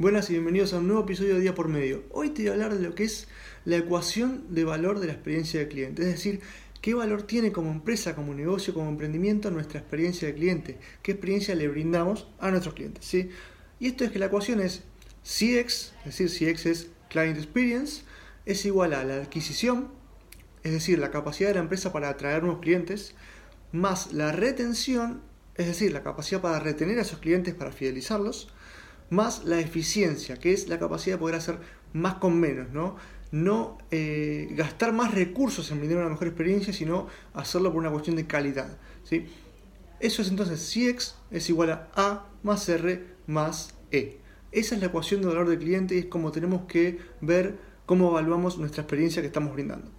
Buenas y bienvenidos a un nuevo episodio de Día por Medio. Hoy te voy a hablar de lo que es la ecuación de valor de la experiencia del cliente, es decir, qué valor tiene como empresa, como negocio, como emprendimiento nuestra experiencia de cliente, qué experiencia le brindamos a nuestros clientes. ¿sí? Y esto es que la ecuación es CX, es decir, CX es Client Experience, es igual a la adquisición, es decir, la capacidad de la empresa para atraer nuevos clientes, más la retención, es decir, la capacidad para retener a esos clientes, para fidelizarlos, más la eficiencia, que es la capacidad de poder hacer más con menos, ¿no? No eh, gastar más recursos en brindar una mejor experiencia, sino hacerlo por una cuestión de calidad. ¿sí? Eso es entonces CX es igual a A más R más E. Esa es la ecuación de valor del cliente y es como tenemos que ver cómo evaluamos nuestra experiencia que estamos brindando.